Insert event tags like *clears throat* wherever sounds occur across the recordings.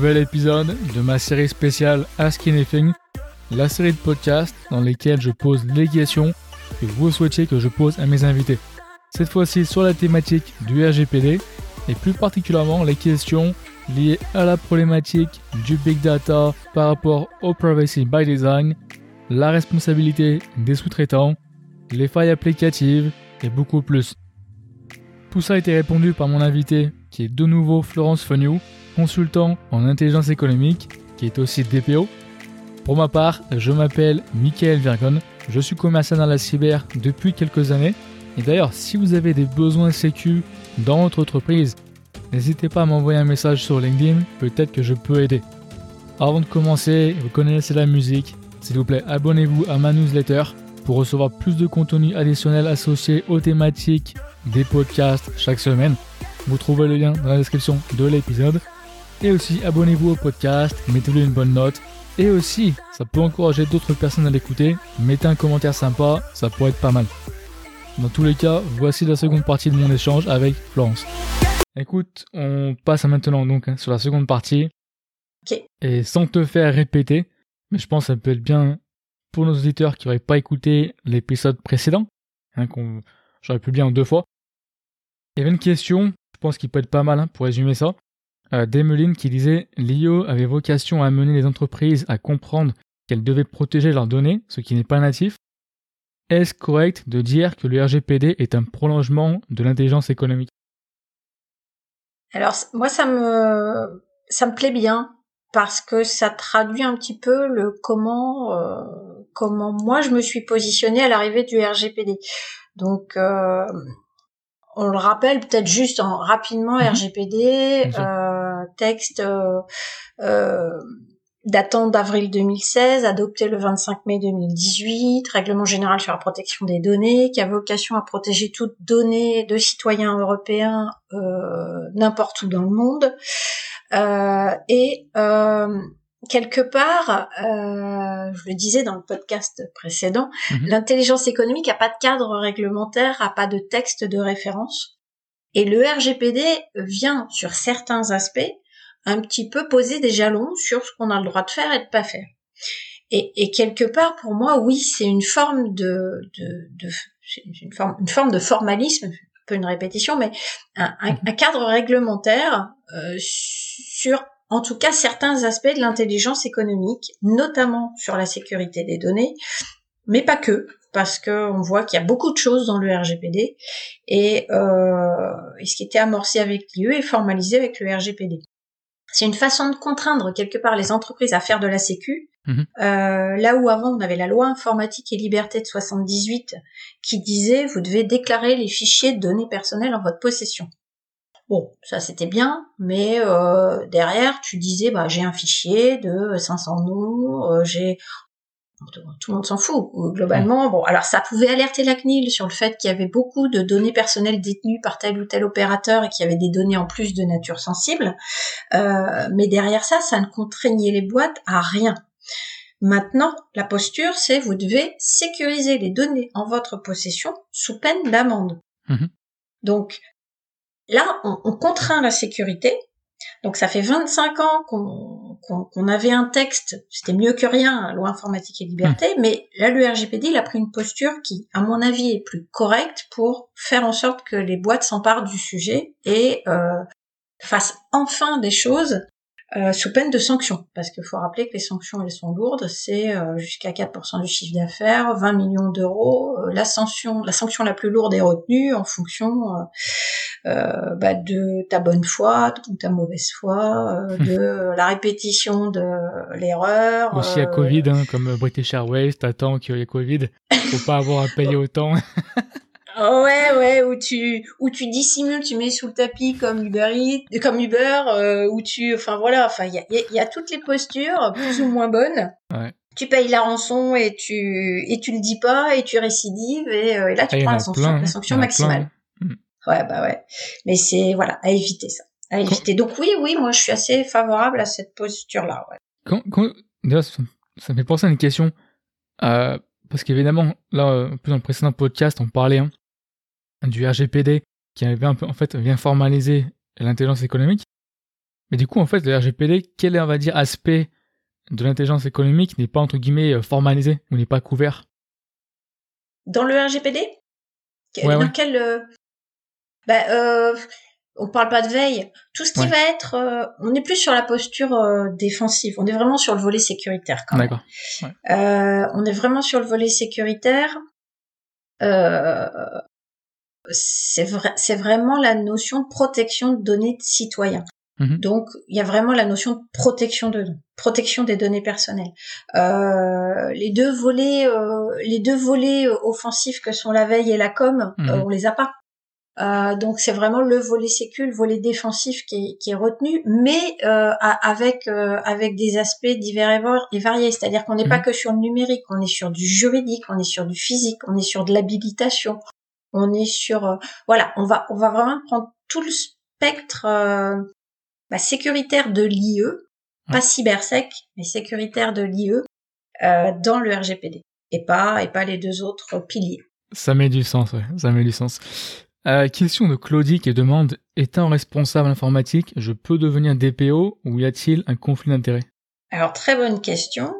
nouvel épisode de ma série spéciale Ask Anything, la série de podcasts dans lesquels je pose les questions que vous souhaitiez que je pose à mes invités. Cette fois-ci sur la thématique du RGPD et plus particulièrement les questions liées à la problématique du big data par rapport au privacy by design, la responsabilité des sous-traitants, les failles applicatives et beaucoup plus. Tout ça a été répondu par mon invité qui est de nouveau Florence Feniou, consultant en intelligence économique, qui est aussi DPO. Pour ma part, je m'appelle Michael Virgon, je suis commercial dans la cyber depuis quelques années. Et d'ailleurs, si vous avez des besoins sécu dans votre entreprise, n'hésitez pas à m'envoyer un message sur LinkedIn, peut-être que je peux aider. Avant de commencer, vous connaissez la musique, s'il vous plaît, abonnez-vous à ma newsletter pour recevoir plus de contenu additionnel associé aux thématiques des podcasts chaque semaine. Vous trouvez le lien dans la description de l'épisode. Et aussi, abonnez-vous au podcast, mettez-lui une bonne note. Et aussi, ça peut encourager d'autres personnes à l'écouter. Mettez un commentaire sympa, ça pourrait être pas mal. Dans tous les cas, voici la seconde partie de mon échange avec Florence. Écoute, on passe maintenant donc hein, sur la seconde partie. Ok. Et sans te faire répéter, mais je pense que ça peut être bien pour nos auditeurs qui n'auraient pas écouté l'épisode précédent, hein, qu'on j'aurais pu bien en deux fois. Il y avait une question je pense qu'il peut être pas mal hein, pour résumer ça. Euh, Demeline qui disait l'IO avait vocation à amener les entreprises à comprendre qu'elles devaient protéger leurs données, ce qui n'est pas natif. Est-ce correct de dire que le RGPD est un prolongement de l'intelligence économique? Alors moi ça me ça me plaît bien parce que ça traduit un petit peu le comment euh, comment moi je me suis positionnée à l'arrivée du RGPD. Donc euh, on le rappelle peut-être juste en rapidement Mhm. RGPD, euh, texte euh, euh, datant d'avril 2016, adopté le 25 mai 2018, règlement général sur la protection des données, qui a vocation à protéger toutes données de citoyens européens euh, n'importe où dans le monde. Euh, et euh, quelque part, euh, je le disais dans le podcast précédent, Mhm. l'intelligence économique n'a pas de cadre réglementaire, a pas de texte de référence. Et le RGPD vient, sur certains aspects, un petit peu poser des jalons sur ce qu'on a le droit de faire et de pas faire. Et, et quelque part, pour moi, oui, c'est une forme de, de, une forme, une forme de formalisme, un peu une répétition, mais un, un- un cadre réglementaire euh, sur, en tout cas, certains aspects de l'intelligence économique, notamment sur la sécurité des données, mais pas que, parce que on voit qu'il y a beaucoup de choses dans le RGPD et, euh, et ce qui était amorcé avec l'IE est formalisé avec le RGPD. C'est une façon de contraindre quelque part les entreprises à faire de la sécu. Mhm. Euh, là où avant on avait la loi informatique et liberté de 78 qui disait vous devez déclarer les fichiers de données personnelles en votre possession. Bon, ça c'était bien, mais euh, derrière tu disais bah j'ai un fichier de 500 noms, euh, j'ai tout le monde s'en fout. Globalement, bon, alors ça pouvait alerter la CNIL sur le fait qu'il y avait beaucoup de données personnelles détenues par tel ou tel opérateur et qu'il y avait des données en plus de nature sensible. Euh, mais derrière ça, ça ne contraignait les boîtes à rien. Maintenant, la posture, c'est vous devez sécuriser les données en votre possession sous peine d'amende. Mhm. Donc là, on, on contraint la sécurité. Donc ça fait 25 ans qu'on avait un texte, c'était mieux que rien, loi informatique et liberté, mais là le RGPD il a pris une posture qui, à mon avis, est plus correcte pour faire en sorte que les boîtes s'emparent du sujet et euh, fassent enfin des choses euh, sous peine de sanctions. Parce qu'il faut rappeler que les sanctions elles sont lourdes, c'est euh, jusqu'à 4% du chiffre d'affaires, 20 millions d'euros. Euh, la sanction, la sanction la plus lourde est retenue en fonction euh, euh, bah, de ta bonne foi ou ta mauvaise foi, euh, de la répétition de l'erreur. Aussi à Covid, hein, comme British Airways, t'attends qu'il y ait Covid, faut pas avoir à payer autant. *laughs* Oh, ouais, ouais, où tu où tu dissimules, tu mets sous le tapis comme Uber Eats, comme Uber, euh, où tu, enfin voilà, enfin il y a, y a- y a toutes les postures plus ou moins bonnes. Ouais. Tu payes la rançon et tu et tu le dis pas et tu récidives et, euh, et là tu en prends la sanction, plein, la sanction en maximale. Ouais, bah ouais. Mais c'est voilà à éviter ça, à éviter. Donc oui, oui, moi je suis assez favorable à cette posture là. Ouais. Quand, quand- d'ailleurs, ça, me fait penser à une question. Euh, parce qu'évidemment, là, un peu dans le précédent podcast, on parlait hein, du RGPD qui avait un peu, en fait, vient formaliser l'intelligence économique. Mais du coup, en fait, le RGPD, quel est, on va dire, aspect de l'intelligence économique n'est pas, entre guillemets, euh, formalisé ou n'est pas couvert? Dans le RGPD Ouais, Dans ouais. quel... euh, bah, euh, on parle pas de veille. Tout ce qui Ouais. va être... euh, on est plus sur la posture euh, défensive. On est vraiment sur le volet sécuritaire quand même. D'accord. Euh, on est vraiment sur le volet sécuritaire. C'est vrai, c'est vraiment la notion de protection de données de citoyens. Mhm. Donc, il y a vraiment la notion de protection de protection des données personnelles. Euh, les deux volets, euh, les deux volets euh, offensifs que sont la veille et la com, Mhm. euh, on les a pas. Euh, donc c'est vraiment le volet sécu, le volet défensif qui est, qui est retenu, mais euh, avec euh, avec des aspects divers et variés. C'est-à-dire qu'on n'est pas Mhm. que sur le numérique, on est sur du juridique, on est sur du physique, on est sur de l'habilitation, on est sur euh, voilà, on va on va vraiment prendre tout le spectre euh, bah, sécuritaire de l'IE, pas cybersec, mais sécuritaire de l'IE euh, dans le RGPD et pas et pas les deux autres piliers. Ça met du sens, ouais. Ça met du sens. Euh, question de Claudie qui demande étant responsable informatique, je peux devenir DPO ou y a-t-il un conflit d'intérêts? Alors très bonne question,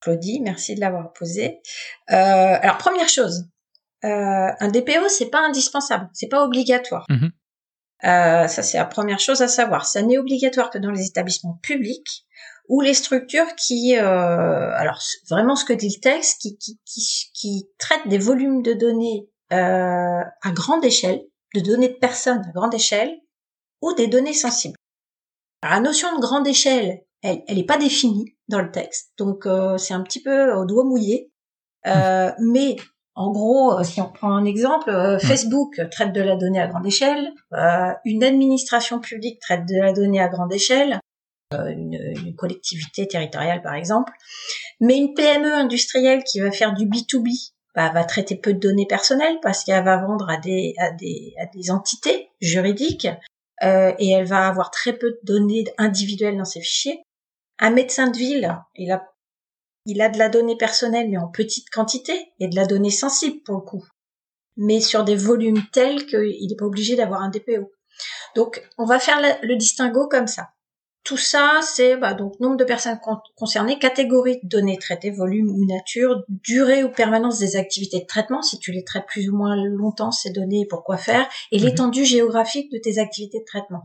Claudie, merci de l'avoir posée. Euh, alors première chose, euh, un DPO c'est pas indispensable, c'est pas obligatoire. Mhm. Euh, ça c'est la première chose à savoir. Ça n'est obligatoire que dans les établissements publics ou les structures qui, euh, alors vraiment ce que dit le texte, qui qui qui, qui traitent des volumes de données euh, à grande échelle, de données de personnes à grande échelle ou des données sensibles. Alors, la notion de grande échelle, elle, elle est pas définie dans le texte, donc euh, c'est un petit peu au doigt mouillé. Euh, Mais en gros, euh, si on prend un exemple, euh, Facebook traite de la donnée à grande échelle, euh, une administration publique traite de la donnée à grande échelle, euh, une, une collectivité territoriale par exemple, mais une PME industrielle qui va faire du B2B bah, va traiter peu de données personnelles parce qu'elle va vendre à des, à des, à des entités juridiques et elle va avoir très peu de données individuelles dans ses fichiers. Un médecin de ville, il a, il a de la donnée personnelle mais en petite quantité et de la donnée sensible pour le coup, mais sur des volumes tels qu'il n'est pas obligé d'avoir un DPO. Donc on va faire le distinguo comme ça. Tout ça, c'est bah, donc nombre de personnes con- concernées, catégorie de données traitées, volume ou nature, durée ou permanence des activités de traitement, si tu les traites plus ou moins longtemps ces données, pourquoi faire, et Mhm. l'étendue géographique de tes activités de traitement.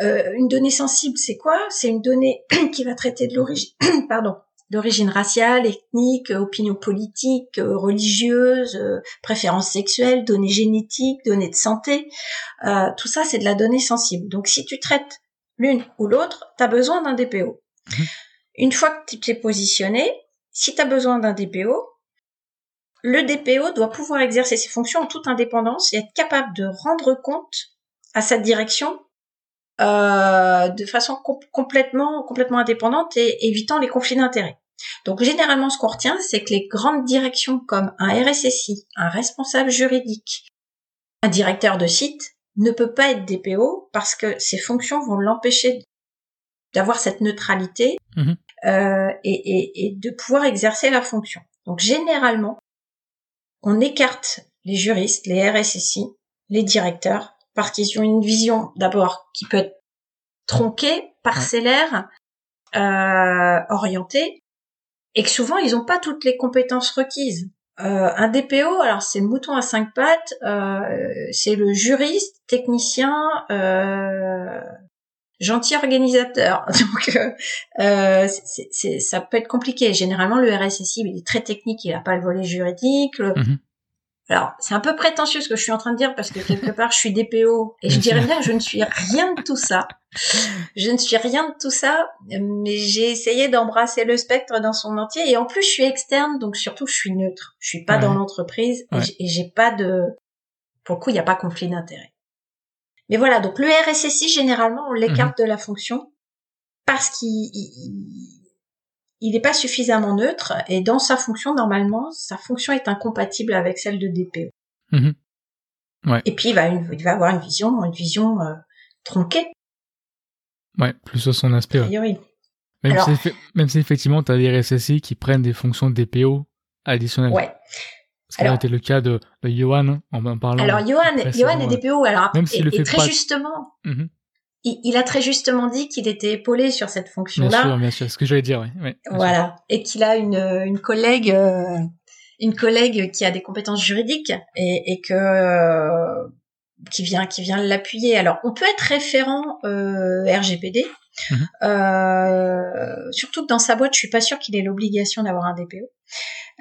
Euh, une donnée sensible, c'est quoi? C'est une donnée *clears throat* qui va traiter de l'origine, *clears throat* pardon, d'origine raciale, ethnique, euh, opinion politique, euh, religieuse, euh, préférence sexuelle, données génétiques, données de santé. Euh, tout ça, c'est de la donnée sensible. Donc, si tu traites l'une ou l'autre, tu as besoin d'un DPO. Mhm. Une fois que tu t'es positionné, si tu as besoin d'un DPO, le DPO doit pouvoir exercer ses fonctions en toute indépendance et être capable de rendre compte à sa direction euh, de façon com- complètement complètement indépendante et évitant les conflits d'intérêts. Donc généralement ce qu'on retient, c'est que les grandes directions comme un RSSI, un responsable juridique, un directeur de site ne peut pas être DPO parce que ses fonctions vont l'empêcher d'avoir cette neutralité Mhm. euh, et, et- et de pouvoir exercer la fonction. Donc généralement, on écarte les juristes, les RSSI, les directeurs, parce qu'ils ont une vision d'abord qui peut être tronquée, parcellaire, euh, orientée, et que souvent ils n'ont pas toutes les compétences requises. Euh, un DPO, alors c'est le mouton à cinq pattes, euh, c'est le juriste, technicien, euh, gentil organisateur. *laughs* Donc euh, euh, c'est- ça peut être compliqué. Généralement le RSSI il est très technique, il n'a pas le volet juridique. Mhm. Alors c'est un peu prétentieux ce que je suis en train de dire parce que quelque part je suis DPO et je dirais bien que je ne suis rien de tout ça. Je ne suis rien de tout ça, mais j'ai essayé d'embrasser le spectre dans son entier et en plus je suis externe donc surtout je suis neutre. Je suis pas Ouais. dans l'entreprise et Ouais. j'ai- et j'ai pas de pour le coup il n'y a pas conflit d'intérêt. Mais voilà, donc le RSSI généralement on l'écarte Mhm. de la fonction parce qu'il il- n'est pas suffisamment neutre et dans sa fonction normalement sa fonction est incompatible avec celle de DPO. Mhm. Ouais. Et puis il va, une- il va avoir une vision, une vision euh, tronquée Ouais, plus sur son aspect. a ouais. priori. Même, Alors- si, même si effectivement, tu as des RSSI qui prennent des fonctions de DPO additionnelles. Ouais. Ce qui a été le cas de, de Johan en en parlant. Alors Johan, Johan est DPO. Alors après, Même et, le et fait très pas- justement, Mhm. Il, a très justement dit qu'il était épaulé sur cette fonction-là. Bien sûr, bien sûr, ce que j'allais dire, oui. voilà, et qu'il a une, une collègue, euh, une collègue qui a des compétences juridiques et, et que euh, qui vient qui vient l'appuyer. Alors, on peut être référent euh, RGPD. Mhm. Euh, surtout que dans sa boîte, je suis pas sûre qu'il ait l'obligation d'avoir un DPO.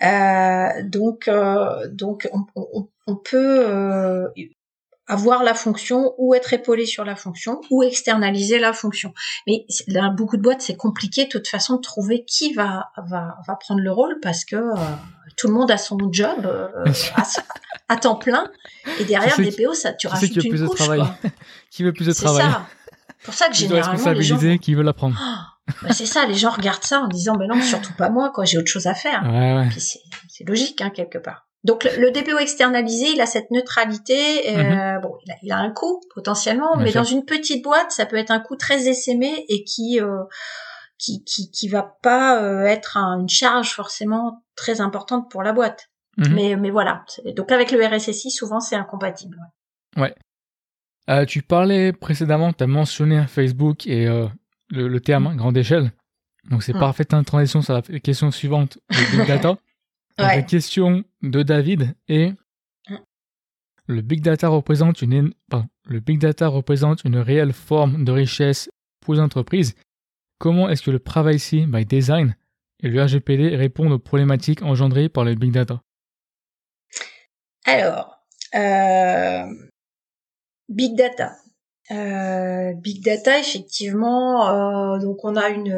Euh, donc, euh, donc on, on, on peut euh, avoir la fonction ou être épaulé sur la fonction ou externaliser la fonction. Mais dans beaucoup de boîtes, c'est compliqué de toute façon de trouver qui va va, va prendre le rôle parce que euh, tout le monde a son job euh, à, temps plein et derrière des PO, ça tu rajoutes qui une plus couche. De travail. *laughs* qui veut plus de travail. C'est ça. Pour ça que *laughs* généralement les gens qui veut l'apprendre. bah c'est ça, les gens regardent ça en disant ben non, surtout pas moi quoi, j'ai autre chose à faire. Ouais, ouais. C'est logique hein, quelque part. Donc le, DPO externalisé, il a cette neutralité. Euh, mhm. Bon, il a, un coût potentiellement, mais dans une petite boîte, ça peut être un coût très essaimé et qui euh, qui, qui, qui va pas euh, être une charge forcément très importante pour la boîte. Mhm. Mais mais voilà. Donc avec le RSSI, souvent c'est incompatible. Ouais. Euh, tu parlais précédemment, tu as mentionné Facebook et le, le, terme mm. grande échelle. Donc c'est mm. parfaite hein, transition sur la question suivante, le big data. *laughs* La question de David est mm. le big data représente une le big data représente une réelle forme de richesse pour les entreprises. Comment est-ce que le privacy by design et le RGPD répondent aux problématiques engendrées par le big data? Alors, euh, big data. Euh, big data, effectivement, euh, donc on a une,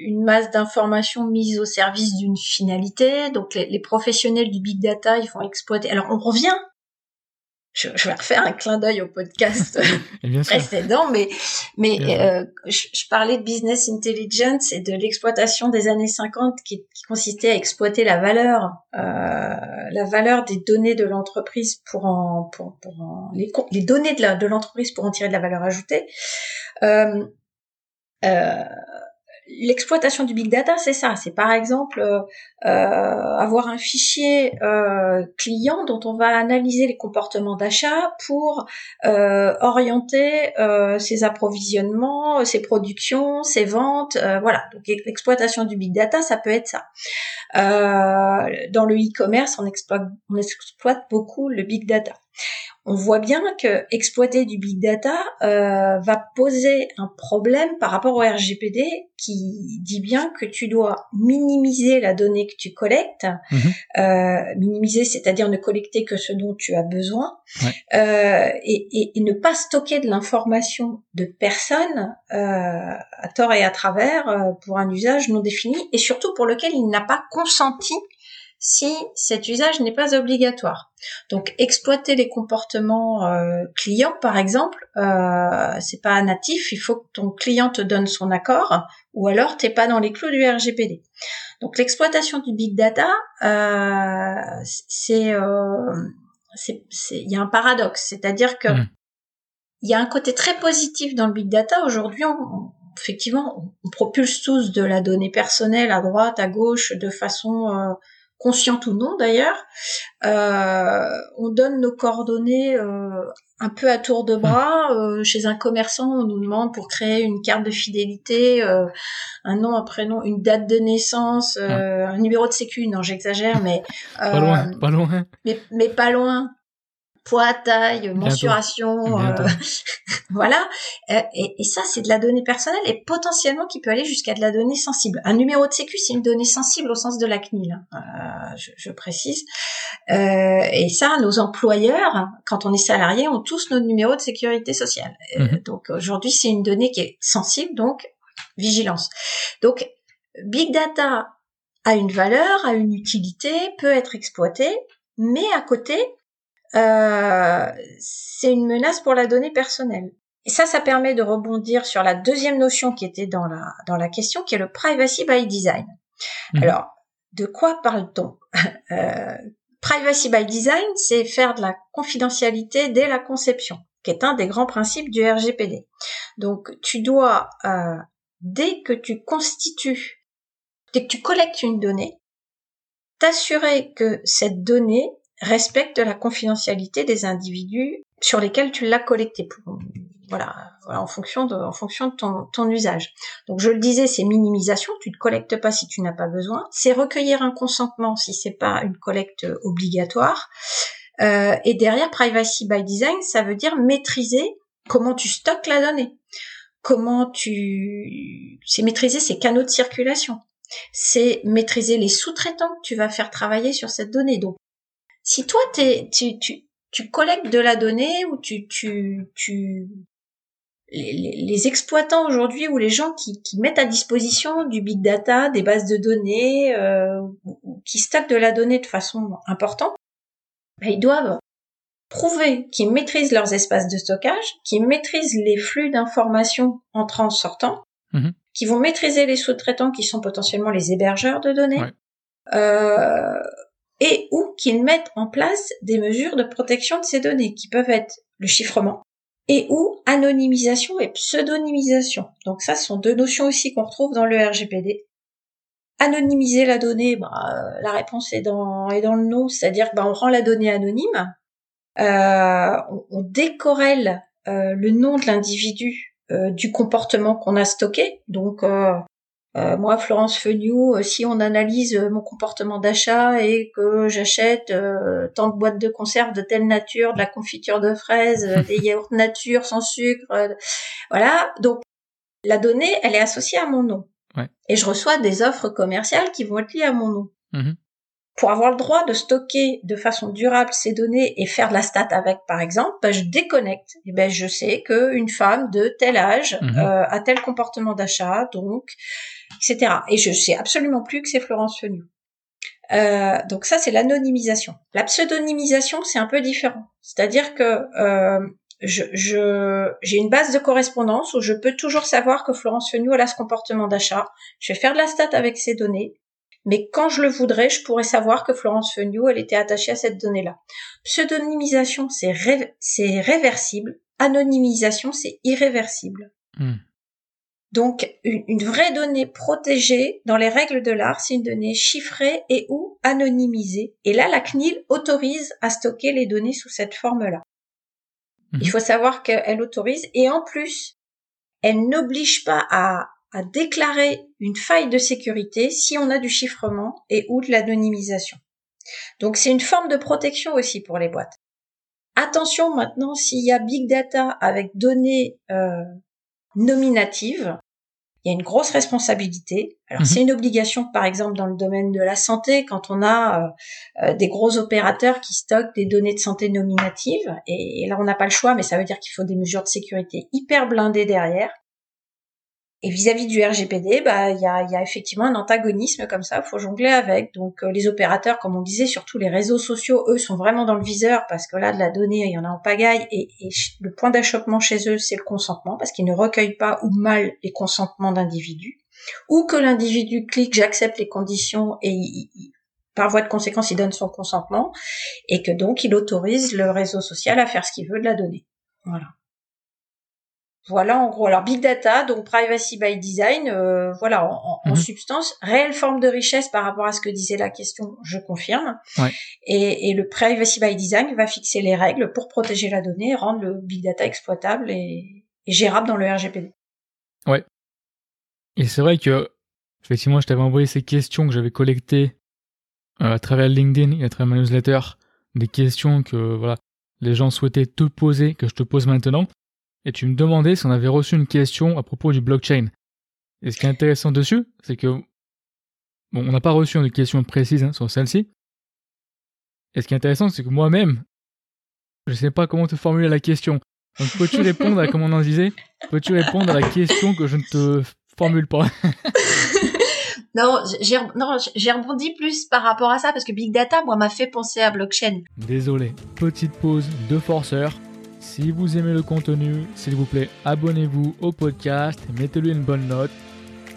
une masse d'informations mises au service d'une finalité. Donc les, les, professionnels du big data, ils vont exploiter. Alors on revient je, je, vais refaire un clin d'œil au podcast. *laughs* Précédent, mais mais euh, je, je, parlais de business intelligence et de l'exploitation des années 50 qui, qui, consistait à exploiter la valeur, euh, la valeur des données de l'entreprise pour en pour, pour en, les, les données de l'entreprise pour en tirer de la valeur ajoutée. Euh, euh l'exploitation du big data, c'est ça. C'est par exemple euh, euh, avoir un fichier euh, client dont on va analyser les comportements d'achat pour orienter ses approvisionnements, ses productions, ses ventes. voilà. Donc l'exploitation du big data, ça peut être ça. dans le e-commerce, on exploite, on exploite beaucoup le big data on voit bien que exploiter du big data euh, va poser un problème par rapport au RGPD qui dit bien que tu dois minimiser la donnée que tu collectes, mhm. euh, minimiser, c'est-à-dire ne collecter que ce dont tu as besoin, euh, et, ne pas stocker de l'information de personne à tort et à travers pour un usage non défini et surtout pour lequel il n'a pas consenti si cet usage n'est pas obligatoire. Donc exploiter les comportements euh, clients par exemple, euh, c'est pas natif, il faut que ton client te donne son accord ou alors t'es pas dans les clous du RGPD. Donc l'exploitation du big data, euh, c'est euh, il y a un paradoxe, c'est-à-dire que mmh. il y a un côté très positif dans le big data. Aujourd'hui, effectivement, on propulse tous de la donnée personnelle à droite, à gauche, de façon euh, consciente ou non d'ailleurs, euh, on donne nos coordonnées euh, un peu à tour de bras. Euh, chez un commerçant, on nous demande pour créer une carte de fidélité un nom, un prénom, une date de naissance, un numéro de sécu. Non, j'exagère, mais pas loin, pas loin. Mais, mais pas loin poids, taille, mensuration, euh, *laughs* voilà. Euh, et, et, ça, c'est de la donnée personnelle et potentiellement qui peut aller jusqu'à de la donnée sensible. Un numéro de sécu, c'est une donnée sensible au sens de la CNIL, hein. euh, je, je, précise. et ça, nos employeurs, quand on est salarié, ont tous nos numéros de sécurité sociale. Mhm. Donc aujourd'hui, c'est une donnée qui est sensible, donc vigilance. Donc Big Data a une valeur, a une utilité, peut être exploité, mais à côté, euh, c'est une menace pour la donnée personnelle. Et ça, ça permet de rebondir sur la deuxième notion qui était dans la, dans la question, qui est le privacy by design. Mhm. Alors, de quoi parle-t-on? *laughs* Euh, Privacy by design, c'est faire de la confidentialité dès la conception, qui est un des grands principes du RGPD. Donc, tu dois, euh, dès que tu constitues, dès que tu collectes une donnée, t'assurer que cette donnée respecte la confidentialité des individus sur lesquels tu l'as collecté. voilà, voilà, en fonction de, en fonction de ton, ton usage. Donc je le disais, c'est minimisation. Tu ne collectes pas si tu n'as pas besoin. C'est recueillir un consentement si c'est pas une collecte obligatoire. Euh, et derrière privacy by design, ça veut dire maîtriser comment tu stockes la donnée, comment tu, c'est maîtriser ses canaux de circulation, c'est maîtriser les sous-traitants que tu vas faire travailler sur cette donnée. Donc, si toi t'es, tu, tu, tu collectes de la donnée ou tu, tu, tu les, exploitants aujourd'hui ou les gens qui, qui, mettent à disposition du big data, des bases de données, euh, qui stockent de la donnée de façon importante, ben, ils doivent prouver qu'ils maîtrisent leurs espaces de stockage, qu'ils maîtrisent les flux d'informations entrant sortant, mhm. qui vont maîtriser les sous-traitants qui sont potentiellement les hébergeurs de données, euh, et ou qu'ils mettent en place des mesures de protection de ces données, qui peuvent être le chiffrement, et ou anonymisation et pseudonymisation. Donc ça, ce sont deux notions aussi qu'on retrouve dans le RGPD. Anonymiser la donnée, bah, la réponse est dans, est dans le nom, c'est-à-dire que bah, on rend la donnée anonyme, euh, on, on, décorrèle euh, le nom de l'individu euh, du comportement qu'on a stocké. Donc moi, Florence Feniou, si on analyse mon comportement d'achat et que j'achète tant de boîtes de conserve de telle nature, de la confiture de fraises, des yaourts *laughs* nature sans sucre, voilà. Donc la donnée, elle est associée à mon nom. Et je reçois des offres commerciales qui vont être liées à mon nom. Mmh pour avoir le droit de stocker de façon durable ces données et faire de la stat avec, par exemple, ben, je déconnecte. Et ben je sais qu'une femme de tel âge mhm. euh, a tel comportement d'achat, donc etc. Et je sais absolument plus que c'est Florence Fenu. Euh, donc ça c'est l'anonymisation. La pseudonymisation c'est un peu différent. C'est-à-dire que euh, je, j'ai une base de correspondance où je peux toujours savoir que Florence Fenu a ce comportement d'achat. Je vais faire de la stat avec ces données mais quand je le voudrais, je pourrais savoir que Florence Fenio, elle était attachée à cette donnée-là. Pseudonymisation, c'est réversible. Anonymisation, c'est irréversible. Hmm. Donc, une, vraie donnée protégée dans les règles de l'art, c'est une donnée chiffrée et ou anonymisée. Et là, la CNIL autorise à stocker les données sous cette forme-là. Hmm. Il faut savoir qu'elle autorise et en plus, elle n'oblige pas à à déclarer une faille de sécurité si on a du chiffrement et ou de l'anonymisation. Donc c'est une forme de protection aussi pour les boîtes. Attention maintenant s'il y a big data avec données euh, nominatives, il y a une grosse responsabilité. Alors mhm. c'est une obligation par exemple dans le domaine de la santé quand on a euh, euh, des gros opérateurs qui stockent des données de santé nominatives et là on n'a pas le choix mais ça veut dire qu'il faut des mesures de sécurité hyper blindées derrière. Et vis-à-vis du RGPD, bah il y a, y a, effectivement un antagonisme comme ça, il faut jongler avec. Donc euh, les opérateurs, comme on disait, surtout les réseaux sociaux, eux sont vraiment dans le viseur parce que là de la donnée, il y en a en pagaille et, le point d'achoppement chez eux, c'est le consentement parce qu'ils ne recueillent pas ou mal les consentements d'individus, ou que l'individu clique j'accepte les conditions et par voie de conséquence il donne son consentement et que donc il autorise le réseau social à faire ce qu'il veut de la donnée. Voilà. Voilà en gros. Alors big data, donc privacy by design, euh, voilà en, mhm. substance, réelle forme de richesse par rapport à ce que disait la question, je confirme. Et, le privacy by design va fixer les règles pour protéger la donnée, rendre le big data exploitable et, gérable dans le RGPD. Ouais. Et c'est vrai que effectivement, je t'avais envoyé ces questions que j'avais collectées euh, à travers LinkedIn et à travers ma newsletter, des questions que voilà les gens souhaitaient te poser, que je te pose maintenant et tu me demandais si on avait reçu une question à propos du blockchain. Et ce qui est intéressant dessus, c'est que, bon, on n'a pas reçu une question précise hein, sur celle-ci. Et ce qui est intéressant, c'est que moi-même, je ne sais pas comment te formuler la question. Donc, peux-tu *laughs* répondre à, comme on en disait, peux-tu répondre à la question que je ne te formule pas? *laughs* Non, j'ai non, j'ai rebondi plus par rapport à ça parce que Big Data, moi, m'a fait penser à blockchain. Désolé. Petite pause de forceur. Si vous aimez le contenu, s'il vous plaît, abonnez-vous au podcast, mettez-lui une bonne note.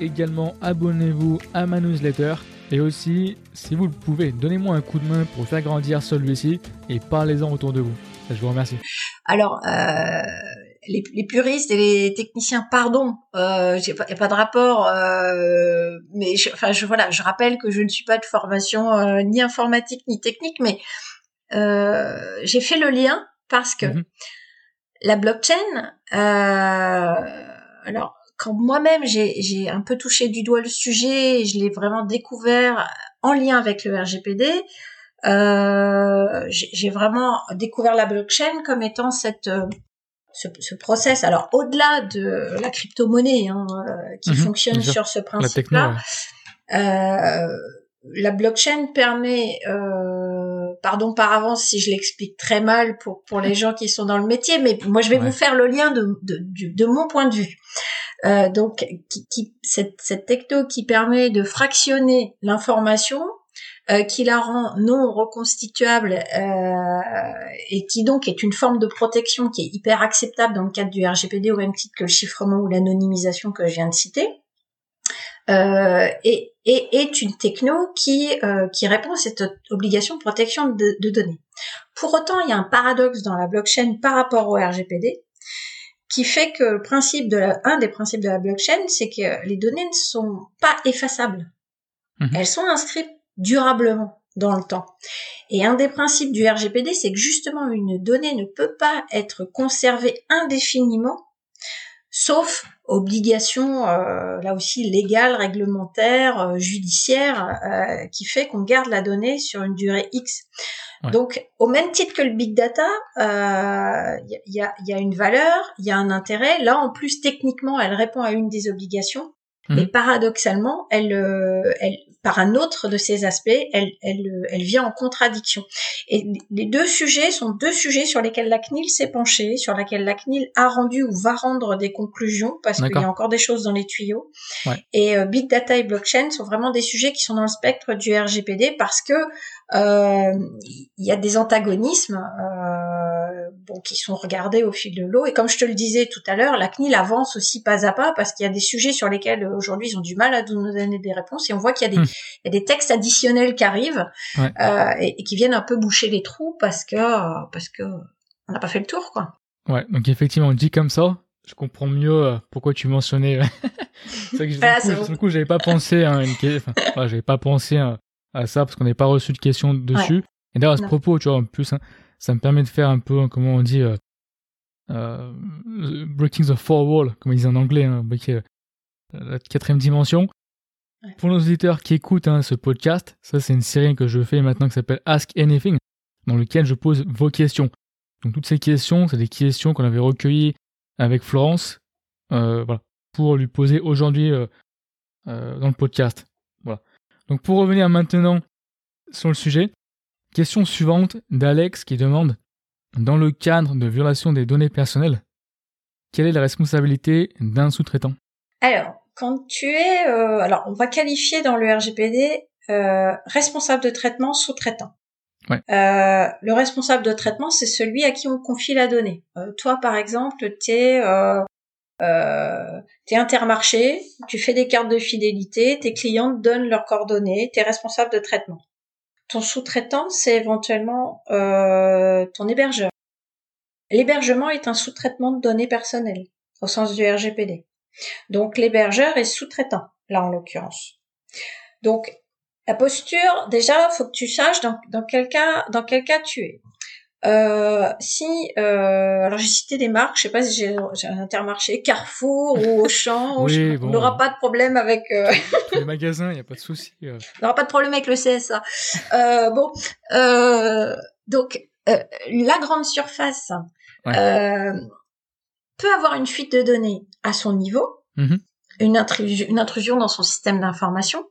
Également, abonnez-vous à ma newsletter. Et aussi, si vous le pouvez, donnez-moi un coup de main pour faire grandir celui-ci et parlez-en autour de vous. Je vous remercie. Alors, euh, les, puristes et les techniciens, pardon, euh, il n'y a pas de rapport, euh, mais je, enfin, je, voilà, je rappelle que je ne suis pas de formation ni informatique ni technique, mais j'ai fait le lien parce que mhm la blockchain, alors quand moi-même j'ai un peu touché du doigt le sujet, je l'ai vraiment découvert en lien avec le RGPD. Euh, j'ai vraiment découvert la blockchain comme étant cette euh, ce, ce process. Alors au-delà de la crypto-monnaie hein, euh, qui mhm, fonctionne sur ce principe-là, euh, la blockchain permet, euh, pardon par avance si je l'explique très mal pour pour les gens qui sont dans le métier, mais moi je vais vous faire le lien de de, de, de mon point de vue. Euh, donc, qui, qui, cette, cette techno qui permet de fractionner l'information euh, qui la rend non reconstituable euh, et qui donc est une forme de protection qui est hyper acceptable dans le cadre du RGPD au même titre que le chiffrement ou l'anonymisation que je viens de citer. Euh, et, et, est une techno qui, euh, qui répond à cette obligation de protection de, de, données. Pour autant, il y a un paradoxe dans la blockchain par rapport au RGPD, qui fait que le principe de la, un des principes de la blockchain, c'est que les données ne sont pas effaçables. Mhm. Elles sont inscrites durablement dans le temps. Et un des principes du RGPD, c'est que justement une donnée ne peut pas être conservée indéfiniment, sauf obligation, euh, là aussi légale, réglementaire, euh, judiciaire, euh, qui fait qu'on garde la donnée sur une durée X. Donc, au même titre que le big data, il y, a, y, a, une valeur, il y a un intérêt. Là, en plus, techniquement, elle répond à une des obligations. Mais mhm. paradoxalement, elle, elle, par un autre de ces aspects, elle, elle, elle vient en contradiction. Et les deux sujets sont deux sujets sur lesquels la CNIL s'est penchée, sur lesquels la CNIL a rendu ou va rendre des conclusions, parce qu'il y a encore des choses dans les tuyaux. Et euh, Big Data et Blockchain sont vraiment des sujets qui sont dans le spectre du RGPD parce que euh, il y a des antagonismes euh, bon, qui sont regardés au fil de l'eau. Et comme je te le disais tout à l'heure, la CNIL avance aussi pas à pas parce qu'il y a des sujets sur lesquels euh, aujourd'hui ils ont du mal à nous donner des réponses. Et on voit qu'il y a des, hmm. il y a des textes additionnels qui arrivent euh, et, et, qui viennent un peu boucher les trous parce que parce que on n'a pas fait le tour, quoi. Ouais, donc effectivement, on dit comme ça, je comprends mieux euh, pourquoi tu mentionnais. *laughs* c'est vrai que ah, du, coup, coup, j'avais pas pensé à une... enfin, j'avais pas pensé à à ça parce qu'on n'avait pas reçu de questions dessus. Et d'ailleurs, à ce propos, tu vois, en plus, hein, ça me permet de faire un peu, comment on dit, euh, euh, breaking the four wall, comme ils disent en anglais, hein, euh, la quatrième dimension. Pour nos auditeurs qui écoutent hein, ce podcast, ça c'est une série que je fais maintenant qui s'appelle Ask Anything, dans lequel je pose vos questions. Donc toutes ces questions, c'est des questions qu'on avait recueillies avec Florence, euh, voilà, pour lui poser aujourd'hui euh, dans le podcast. Voilà. Donc pour revenir maintenant sur le sujet, question suivante d'Alex qui demande Dans le cadre de violation des données personnelles, quelle est la responsabilité d'un sous-traitant? Alors, quand tu es, euh, alors on va qualifier dans le RGPD euh, responsable de traitement sous-traitant. Ouais. Euh, le responsable de traitement, c'est celui à qui on confie la donnée. toi, par exemple, tu es t'es intermarché, tu fais des cartes de fidélité, tes clients te donnent leurs coordonnées, t'es responsable de traitement. Ton sous-traitant, c'est éventuellement euh, ton hébergeur. L'hébergement est un sous-traitement de données personnelles, au sens du RGPD. Donc l'hébergeur est sous-traitant, là en l'occurrence. Donc la posture, déjà, faut que tu saches dans, dans quel cas, dans quel cas tu es. Euh, si, euh, alors j'ai cité des marques, je sais pas si j'ai un intermarché, Carrefour ou Auchan, *laughs* oui, on n'aura pas de problème avec euh... les magasins, il n'y a pas de souci. Euh. *laughs* On n'aura pas de problème avec le CSA. Euh, bon, euh, donc euh, la grande surface peut avoir une fuite de données à son niveau, mm-hmm. une, intrusion, une intrusion dans son système d'information,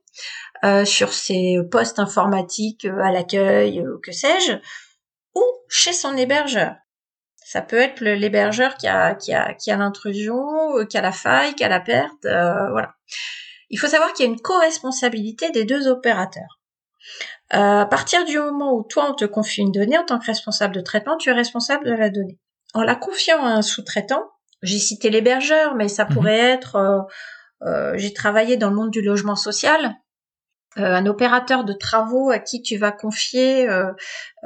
sur ses postes informatiques à l'accueil, que sais-je ou chez son hébergeur. Ça peut être l'hébergeur qui a, qui a, qui a l'intrusion, euh, qui a la faille, qui a la perte, euh, voilà. Il faut savoir qu'il y a une co-responsabilité des deux opérateurs. Euh, à partir du moment où toi on te confie une donnée en tant que responsable de traitement, tu es responsable de la donnée. En la confiant à un sous-traitant, j'ai cité l'hébergeur, mais ça mhm. pourrait être, j'ai travaillé dans le monde du logement social, un opérateur de travaux à qui tu vas confier euh,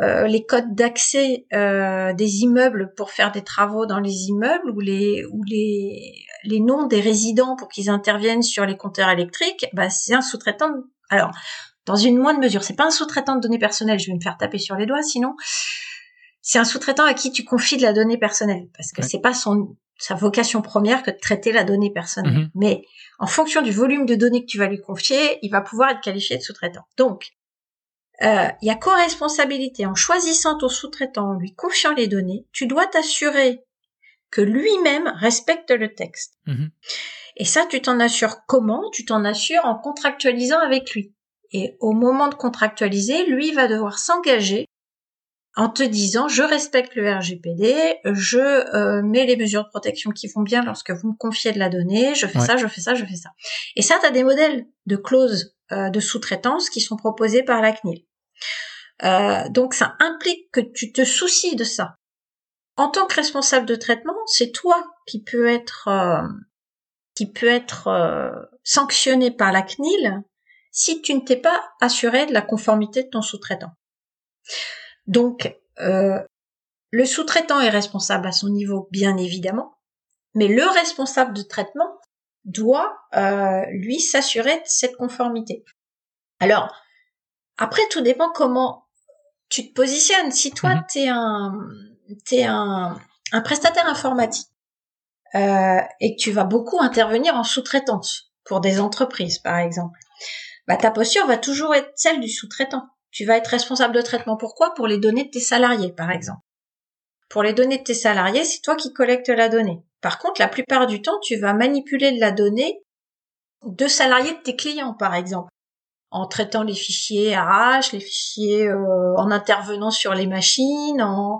euh, les codes d'accès des immeubles pour faire des travaux dans les immeubles ou les ou les les noms des résidents pour qu'ils interviennent sur les compteurs électriques, bah c'est un sous-traitant. Alors dans une moindre mesure, c'est pas un sous-traitant de données personnelles. Je vais me faire taper sur les doigts, sinon c'est un sous-traitant à qui tu confies de la donnée personnelle parce que c'est pas son sa vocation première que de traiter la donnée personnelle. Mhm. Mais en fonction du volume de données que tu vas lui confier, il va pouvoir être qualifié de sous-traitant. Donc, euh, il y a co-responsabilité. En choisissant ton sous-traitant, en lui confiant les données, tu dois t'assurer que lui-même respecte le texte. Mhm. Et ça, tu t'en assures comment? Tu t'en assures en contractualisant avec lui. Et au moment de contractualiser, lui va devoir s'engager en te disant je respecte le RGPD, je euh, mets les mesures de protection qui vont bien lorsque vous me confiez de la donnée, je fais ça, je fais ça, je fais ça. Et ça, tu as des modèles de clauses euh, de sous-traitance qui sont proposés par la CNIL. Euh, donc ça implique que tu te soucies de ça. En tant que responsable de traitement, c'est toi qui peux être qui peut être sanctionné par la CNIL si tu ne t'es pas assuré de la conformité de ton sous-traitant. Donc, euh, le sous-traitant est responsable à son niveau, bien évidemment, mais le responsable de traitement doit, euh, lui, s'assurer de cette conformité. Alors, après, tout dépend comment tu te positionnes. Si toi, mhm. t'es un, t'es un, un prestataire informatique euh, et que tu vas beaucoup intervenir en sous-traitance pour des entreprises, par exemple, bah, ta posture va toujours être celle du sous-traitant. Tu vas être responsable de traitement. Pourquoi? Pour les données de tes salariés, par exemple. Pour les données de tes salariés, c'est toi qui collectes la donnée. Par contre, la plupart du temps, tu vas manipuler de la donnée de salariés de tes clients, par exemple, en traitant les fichiers RH, les fichiers euh, en intervenant sur les machines, en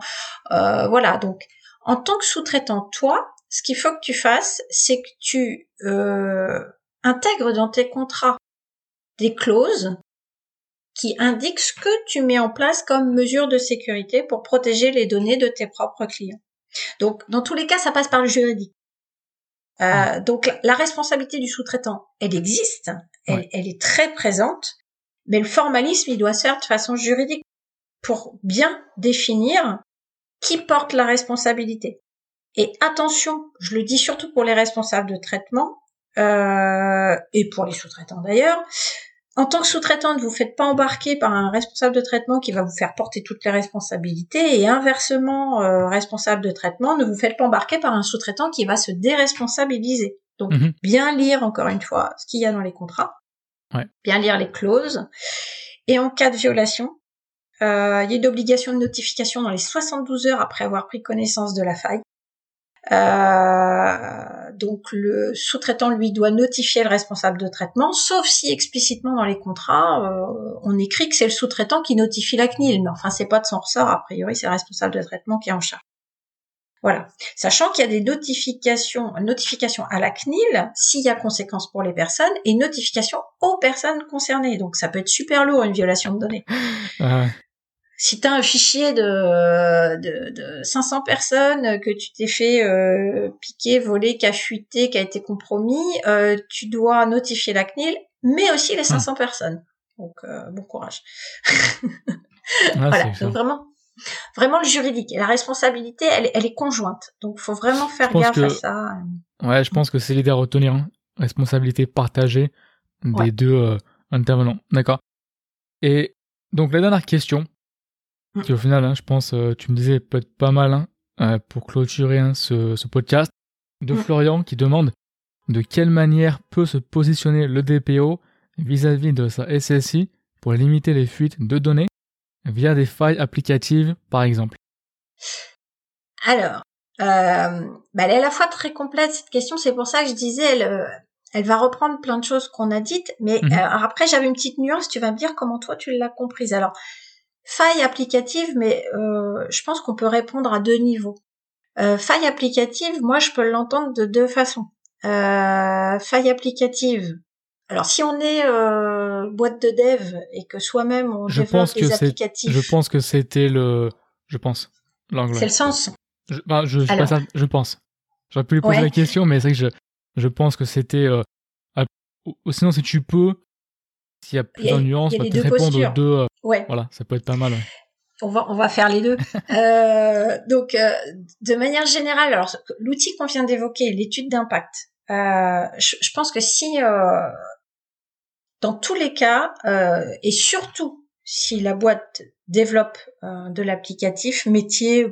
euh, voilà. Donc, en tant que sous-traitant, toi, ce qu'il faut que tu fasses, c'est que tu euh, intègres dans tes contrats des clauses qui indiquent ce que tu mets en place comme mesure de sécurité pour protéger les données de tes propres clients. Donc, dans tous les cas, ça passe par le juridique. Euh, donc, la responsabilité du sous-traitant, elle existe, elle, elle, est très présente, mais le formalisme, il doit se faire de façon juridique pour bien définir qui porte la responsabilité. Et attention, je le dis surtout pour les responsables de traitement, euh, et pour les sous-traitants d'ailleurs, en tant que sous-traitant, ne vous faites pas embarquer par un responsable de traitement qui va vous faire porter toutes les responsabilités et inversement, euh, responsable de traitement, ne vous faites pas embarquer par un sous-traitant qui va se déresponsabiliser. Donc, mhm. bien lire encore une fois ce qu'il y a dans les contrats, bien lire les clauses, et en cas de violation, euh, il y a une obligation de notification dans les 72 heures après avoir pris connaissance de la faille. Euh, donc le sous-traitant lui doit notifier le responsable de traitement, sauf si explicitement dans les contrats euh, on écrit que c'est le sous-traitant qui notifie la CNIL, mais enfin c'est pas de son ressort, a priori c'est le responsable de traitement qui est en charge. Voilà, sachant qu'il y a des notifications, notifications à la CNIL s'il y a conséquences pour les personnes et notification aux personnes concernées. Donc ça peut être super lourd une violation de données. Ah si tu as un fichier de, de, de, 500 personnes que tu t'es fait euh, piquer, voler, qui a fuité, qui a été compromis, euh, tu dois notifier la CNIL, mais aussi les 500 personnes. Donc, euh, bon courage. *laughs* voilà, donc vraiment, vraiment le juridique. Et la responsabilité, elle, elle est conjointe. Donc, faut vraiment faire gaffe à ça. Ouais, je pense que c'est l'idée à retenir. Hein. Responsabilité partagée des deux intervenants. D'accord. Et donc, la dernière question, Mm. qui au final, hein, je pense, euh, tu me disais peut être pas mal hein, euh, pour clôturer hein, ce, podcast, de mm. Florian qui demande de quelle manière peut se positionner le DPO vis-à-vis de sa SSI pour limiter les fuites de données via des failles applicatives, par exemple. Alors, euh, bah, elle est à la fois très complète cette question, c'est pour ça que je disais, elle, elle va reprendre plein de choses qu'on a dites, mais mm-hmm. après j'avais une petite nuance, tu vas me dire comment toi tu l'as comprise. Alors, Faille applicative, mais euh, je pense qu'on peut répondre à deux niveaux. Euh, faille applicative, moi je peux l'entendre de deux façons. Euh, faille applicative. Alors si on est euh, boîte de dev et que soi-même on je développe pense des applicatifs. Je pense que c'était le, je pense l'anglais. C'est le sens. Je, bah, je, je pense. J'aurais pu lui poser la question, mais c'est que je, je pense que c'était. Euh, sinon, si tu peux, s'il y a plusieurs nuances, on va peut répondre aux deux. Euh, ouais. Voilà, ça peut être pas mal. On va, on va faire les deux. *laughs* euh, donc, euh, de manière générale, alors l'outil qu'on vient d'évoquer, l'étude d'impact, euh, je, je, pense que si, euh, dans tous les cas, euh, et surtout si la boîte développe euh, de l'applicatif métier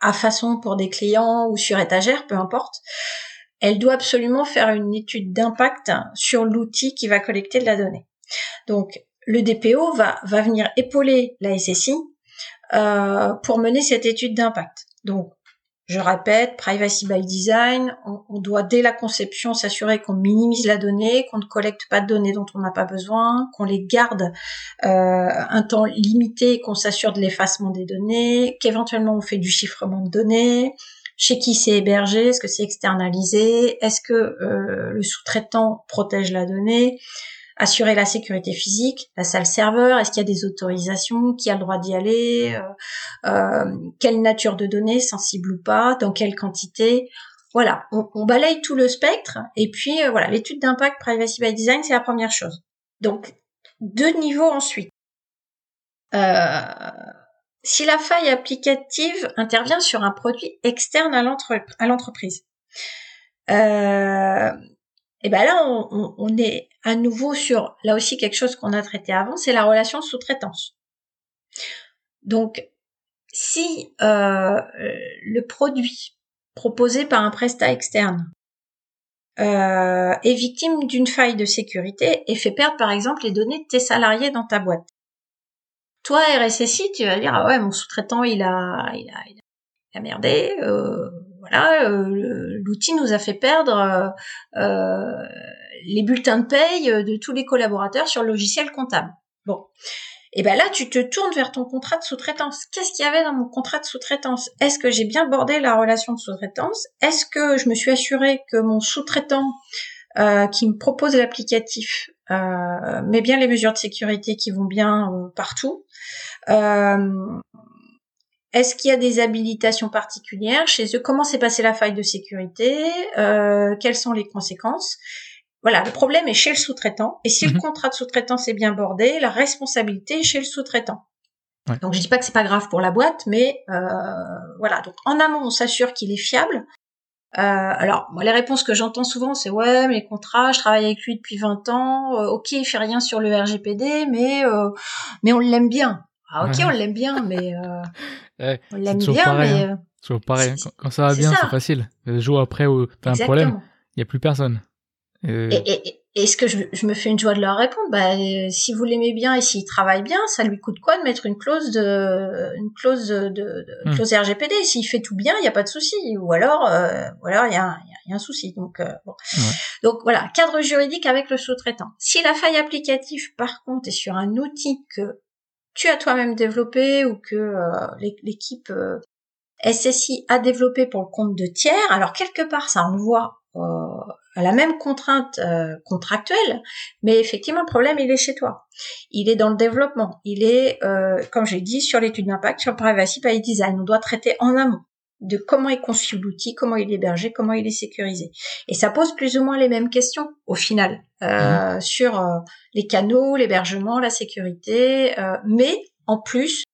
à façon pour des clients ou sur étagère, peu importe, elle doit absolument faire une étude d'impact sur l'outil qui va collecter de la donnée. Donc, le DPO va, va venir épauler la SSI euh, pour mener cette étude d'impact. Donc, je répète, privacy by design, on, doit dès la conception s'assurer qu'on minimise la donnée, qu'on ne collecte pas de données dont on n'a pas besoin, qu'on les garde euh, un temps limité, qu'on s'assure de l'effacement des données, qu'éventuellement on fait du chiffrement de données, chez qui c'est hébergé, est-ce que c'est externalisé, est-ce que euh, le sous-traitant protège la donnée, assurer la sécurité physique, la salle serveur, est-ce qu'il y a des autorisations, qui a le droit d'y aller, euh, euh, quelle nature de données, sensible ou pas, dans quelle quantité. Voilà, on, balaye tout le spectre et puis euh, voilà, l'étude d'impact privacy by design, c'est la première chose. Donc deux niveaux ensuite. si la faille applicative intervient sur un produit externe à l'entreprise, et ben là, on, est à nouveau sur, là aussi, quelque chose qu'on a traité avant, c'est la relation sous-traitance. Donc, si euh, le produit proposé par un prestat externe euh, est victime d'une faille de sécurité et fait perdre, par exemple, les données de tes salariés dans ta boîte, toi, RSSI, tu vas dire, ah ouais, mon sous-traitant, il a, il a, il a merdé, euh, voilà, euh, l'outil nous a fait perdre euh, euh, les bulletins de paye de tous les collaborateurs sur le logiciel comptable. Bon. Et ben là, tu te tournes vers ton contrat de sous-traitance. Qu'est-ce qu'il y avait dans mon contrat de sous-traitance? Est-ce que j'ai bien bordé la relation de sous-traitance? Est-ce que je me suis assuré que mon sous-traitant qui me propose l'applicatif met bien les mesures de sécurité qui vont bien partout? Est-ce qu'il y a des habilitations particulières chez eux? Comment s'est passée la faille de sécurité? Euh, Quelles sont les conséquences? Voilà, le problème est chez le sous-traitant. Et si le mhm. contrat de sous-traitance est bien bordé, la responsabilité est chez le sous-traitant. Donc je dis pas que c'est pas grave pour la boîte, mais euh, voilà. Donc en amont, on s'assure qu'il est fiable. Euh, alors, moi, les réponses que j'entends souvent, c'est ouais, mais les contrats, je travaille avec lui depuis 20 ans. ok, il fait rien sur le RGPD, mais mais on l'aime bien. Ah ok, on l'aime bien, mais *laughs* on l'aime bien, pareil, mais hein. euh, pareil. Hein. Quand, ça va bien, c'est facile. Le jour après où t'as un problème, il y a plus personne. Et, est-ce que je, me fais une joie de leur répondre? Bah, euh, si vous l'aimez bien et s'il travaille bien, ça lui coûte quoi de mettre une clause de, une clause de, de, hmm. clause RGPD S'il fait tout bien, il n'y a pas de souci. Ou alors, euh, ou alors il y a, y a, un souci. Donc, bon. donc voilà, cadre juridique avec le sous-traitant. Si la faille applicative, par contre, est sur un outil que tu as toi-même développé ou que euh, l'équipe euh, SSI a développé pour le compte de tiers, alors quelque part ça renvoie euh, à la même contrainte contractuelle, mais effectivement le problème il est chez toi. Il est dans le développement, il est, comme j'ai dit, sur l'étude d'impact, sur le privacy by design. On doit traiter en amont de comment est conçu l'outil, comment il est hébergé, comment il est sécurisé. Et ça pose plus ou moins les mêmes questions au final euh, mhm. sur euh, les canaux, l'hébergement, la sécurité, euh, mais en plus,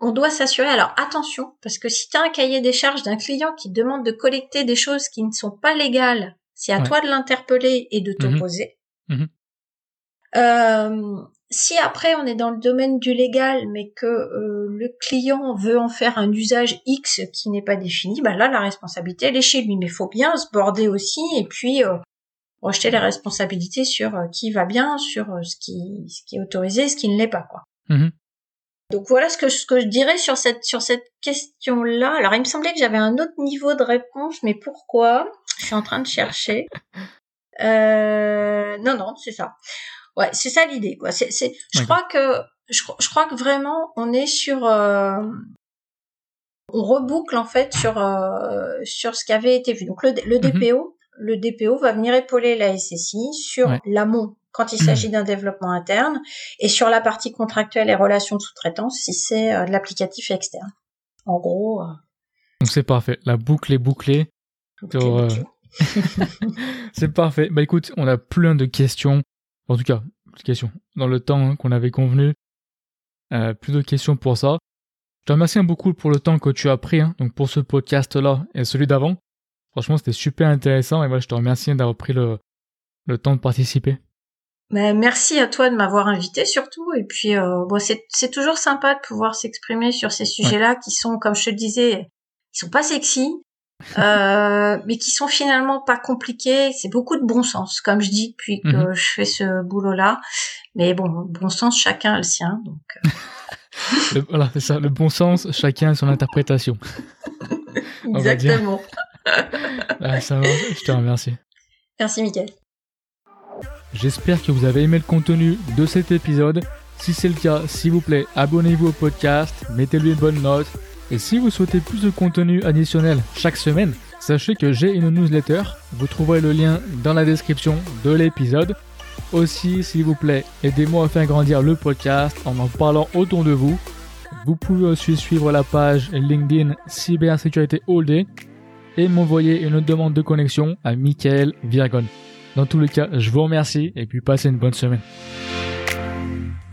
on doit s'assurer. Alors attention, parce que si tu as un cahier des charges d'un client qui demande de collecter des choses qui ne sont pas légales, c'est à toi de l'interpeller et de mhm. t'opposer. Mhm. Euh, si après on est dans le domaine du légal, mais que euh, le client veut en faire un usage X qui n'est pas défini, bah là la responsabilité elle est chez lui. Mais faut bien se border aussi et puis euh, rejeter les responsabilités sur euh, qui va bien, sur ce qui ce qui est autorisé, et ce qui ne l'est pas quoi. Mm-hmm. Donc voilà ce que, ce que je dirais sur cette sur cette question là. Alors il me semblait que j'avais un autre niveau de réponse, mais pourquoi? Je suis en train de chercher. *laughs* non non c'est ça. Ouais, c'est ça l'idée, quoi. C'est, c'est, je crois que, je, je, crois que vraiment, on est sur, euh, on reboucle en fait sur euh, sur ce qui avait été vu. Donc le, le DPO, mhm. le DPO va venir épauler la SSI sur l'amont quand il s'agit d'un développement interne et sur la partie contractuelle et relations de sous-traitance si c'est euh, de l'applicatif externe. En gros. Donc c'est parfait. La boucle est bouclée. *laughs* c'est parfait. Bah écoute, on a plein de questions en tout cas, question. Dans le temps hein, qu'on avait convenu, euh, plus de questions pour ça. Je te remercie beaucoup pour le temps que tu as pris, hein, donc pour ce podcast-là et celui d'avant. Franchement, c'était super intéressant et moi, je te remercie d'avoir pris le, le temps de participer. Mais merci à toi de m'avoir invité surtout. Et puis, euh, bon, c'est toujours sympa de pouvoir s'exprimer sur ces sujets-là qui sont, comme je te le disais, qui sont pas sexy, euh, mais qui sont finalement pas compliqués. C'est beaucoup de bon sens, comme je dis depuis que mhm. je fais ce boulot-là. Mais bon, bon sens, chacun a le sien. Donc. Euh. *laughs* voilà, c'est ça. Le bon sens, chacun a son interprétation. *laughs* Exactement. *laughs* ah, ça va, je te remercie. Merci, Mickaël. J'espère que vous avez aimé le contenu de cet épisode. Si c'est le cas, s'il vous plaît, abonnez-vous au podcast, mettez-lui une bonne note. Et si vous souhaitez plus de contenu additionnel chaque semaine, sachez que j'ai une newsletter. Vous trouverez le lien dans la description de l'épisode. Aussi, s'il vous plaît, aidez-moi à faire grandir le podcast en en parlant autour de vous. Vous pouvez aussi suivre la page LinkedIn Cybersécurité All Day et m'envoyer une demande de connexion à Michael Virgon. Dans tous les cas, je vous remercie et puis passez une bonne semaine.